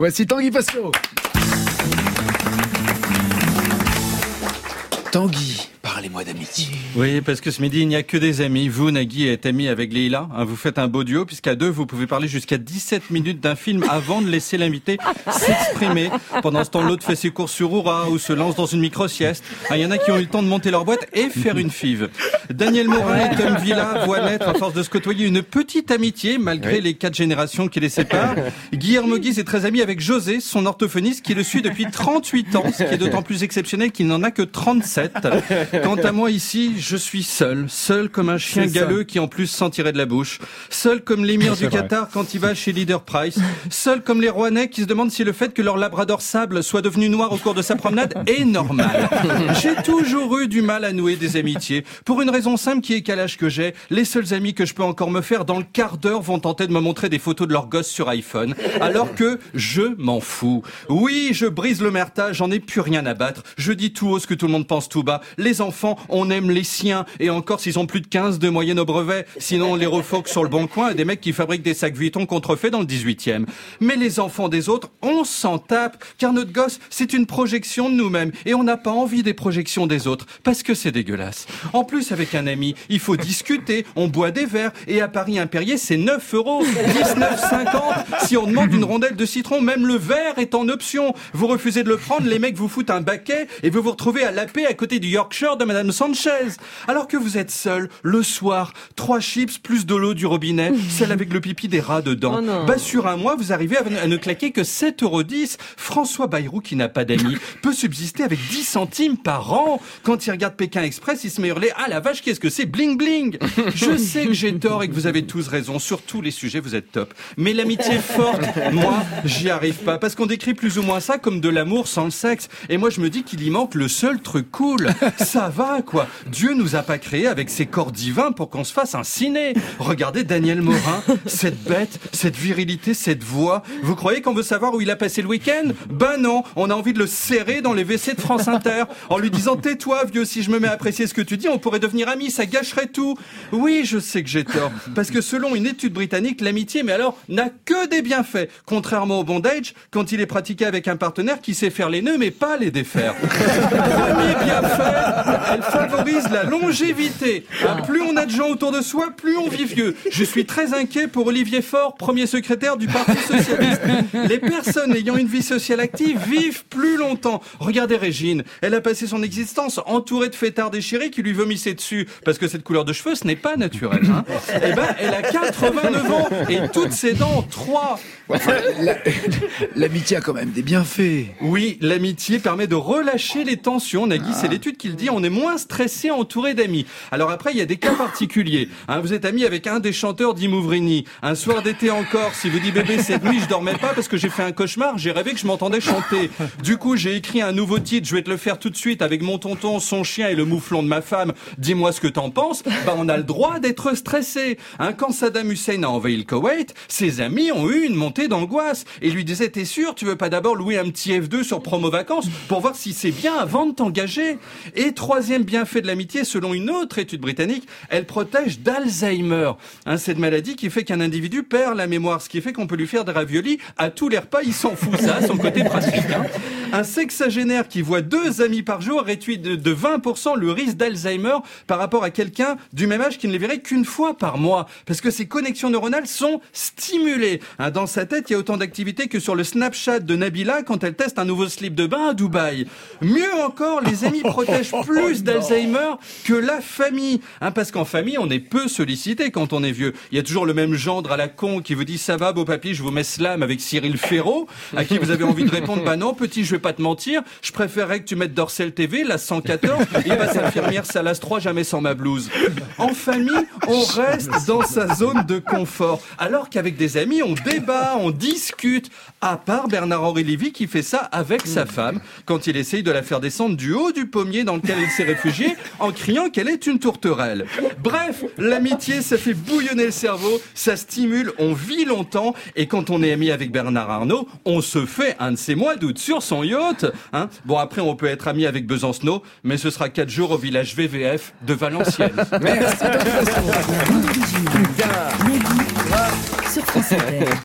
Voici Tanguy Pasco. Tanguy, parlez-moi d'amitié. Oui, parce que ce midi, il n'y a que des amis. Vous, Nagui, êtes ami avec Leila. Hein, vous faites un beau duo, puisqu'à deux, vous pouvez parler jusqu'à 17 minutes d'un film avant de laisser l'invité s'exprimer. Pendant ce temps, l'autre fait ses courses sur Oura ou se lance dans une micro-sieste. Ah, il y en a qui ont eu le temps de monter leur boîte et faire une five. Daniel Morin et Tom Villa voient naître, à force de se côtoyer, une petite amitié, malgré les quatre générations qui les séparent. Guillermo Guise est très ami avec José, son orthophoniste, qui le suit depuis 38 ans, ce qui est d'autant plus exceptionnel qu'il n'en a que 37. Quant à moi ici, je suis seul, seul comme un chien galeux qui en plus sentirait de la bouche, seul comme l'émir du Qatar quand il va chez Leader Price, seul comme les Rouennais qui se demandent si le fait que leur labrador sable soit devenu noir au cours de sa promenade est normal. J'ai toujours eu du mal à nouer des amitiés, pour une raison simple qui est qu'à l'âge que j'ai, les seuls amis que je peux encore me faire dans le quart d'heure vont tenter de me montrer des photos de leurs gosses sur iPhone, alors que je m'en fous. Oui, je brise le mertage, j'en ai plus rien à battre, je dis tout haut ce que tout le monde pense tout bas. Les enfants, on aime les siens, et encore s'ils ont plus de 15 de moyenne au brevet, sinon on les refoque sur le bon coin. Des mecs qui fabriquent des sacs Vuitton contrefaits dans le 18e. Mais les enfants des autres, on s'en tape, car notre gosse, c'est une projection de nous-mêmes, et on n'a pas envie des projections des autres, parce que c'est dégueulasse. En plus, avec un ami, il faut discuter, on boit des verres, et à Paris, un Perrier, c'est 9 euros, 19,50. Si on demande une rondelle de citron, même le verre est en option. Vous refusez de le prendre, les mecs vous foutent un baquet, et vous vous retrouvez à la paix à côté du Yorkshire de Madame Sanchez. Alors que vous êtes seul, le soir, trois chips plus de l'eau du robinet, celle avec le pipi des rats dedans. Oh bah sur un mois, vous arrivez à à ne claquer que 7,10 euros. François Bayrou, qui n'a pas d'amis, peut subsister avec 10 centimes par an. Quand il regarde Pékin Express, il se met à hurler « Ah la vache, qu'est-ce que c'est Bling bling !» Je sais que j'ai tort et que vous avez tous raison. Sur tous les sujets, vous êtes top. Mais l'amitié forte, moi, j'y arrive pas. Parce qu'on décrit plus ou moins ça comme de l'amour sans le sexe. Et moi, je me dis qu'il y manque le seul truc cool. Ça va, quoi. Dieu nous a pas créés avec ses corps divins pour qu'on se fasse un ciné. Regardez Daniel Morin, cette bête, cette virilité, cette voix. Vous croyez qu'on veut savoir où il a passé le week-end? Ben non, on a envie de le serrer dans les WC de France Inter en lui disant tais-toi vieux, si je me mets à apprécier ce que tu dis, on pourrait devenir amis, ça gâcherait tout. Oui, je sais que j'ai tort. Parce que selon une étude britannique, l'amitié, mais alors, n'a que des bienfaits. Contrairement au bondage, quand il est pratiqué avec un partenaire qui sait faire les nœuds, mais pas les défaire. elle favorise la longévité. Hein, Plus on a de gens autour de soi, plus on vit vieux. Je suis très inquiet pour Olivier Faure, premier secrétaire du Parti Socialiste. Les personnes ayant une vie sociale active vivent plus longtemps. Regardez Régine, elle a passé son existence entourée de fêtards déchirés qui lui vomissaient dessus, parce que cette couleur de cheveux, ce n'est pas naturel. Hein. Eh ben, elle a 89 ans et toutes ses dents, 3. Enfin, la- L'amitié a quand même des bienfaits. Oui, l'amitié permet de relâcher les tensions. Nagui, c'est l'étude qui le dit. On est moins stressé entouré d'amis. Alors après, il y a des cas particuliers. Hein, vous êtes ami avec un des chanteurs d'Imouvrini. Un soir d'été encore, si vous dit bébé cette nuit, je dormais pas parce que j'ai fait un cauchemar. J'ai rêvé que je m'entendais chanter. Du coup, j'ai écrit un nouveau titre. Je vais te le faire tout de suite avec mon tonton, son chien et le mouflon de ma femme. Dis-moi ce que t'en penses. Bah, on a le droit d'être stressé. Hein, quand Saddam Hussein a envahi le Koweït, ses amis ont eu une montée d'angoisse et lui disaient T'es sûr, tu veux pas d'abord louer un petit F2 sur promo vacances pour voir si c'est bien avant de t'engager? Et troisième bienfait de l'amitié, selon une autre étude britannique, elle protège d'Alzheimer. Hein, cette maladie qui fait qu'un individu perd la mémoire, ce qui fait qu'on peut lui faire des raviolis à tous les repas, il s'en fout, ça, son côté pratique. hein. Un sexagénaire qui voit deux amis par jour réduit de, de 20% le risque d'Alzheimer par rapport à quelqu'un du même âge qui ne les verrait qu'une fois par mois. Parce que ses connexions neuronales sont stimulées. Hein, dans sa tête, il y a autant d'activité que sur le Snapchat de Nabila quand elle teste un nouveau slip de bain à Dubaï. Mieux encore, les amis protègent plus d'Alzheimer que la famille. Hein, parce qu'en famille, on est peu sollicité quand on est vieux. Il y a toujours le même gendre à la con qui vous dit ça va beau papy, je vous mets slam avec Cyril Ferraud, à qui vous avez envie de répondre bah non petit, je vais pas te mentir, je préférerais que tu mettes Dorsel TV, la 114, et passe infirmière Salas 3 jamais sans ma blouse. En famille, on reste dans sa zone de confort, alors qu'avec des amis, on débat, on discute. À part Bernard-Henri Lévy qui fait ça avec sa femme quand il essaye de la faire descendre du haut du pommier dans lequel elle s'est réfugiée en criant qu'elle est une tourterelle. Bref, l'amitié, ça fait bouillonner le cerveau, ça stimule, on vit longtemps et quand on est ami avec Bernard Arnault, on se fait un de ces mois d'août sur son yacht. Hein bon, après, on peut être ami avec Besancenot, mais ce sera quatre jours au village VVF de Valenciennes. Merci. Sur France Inter.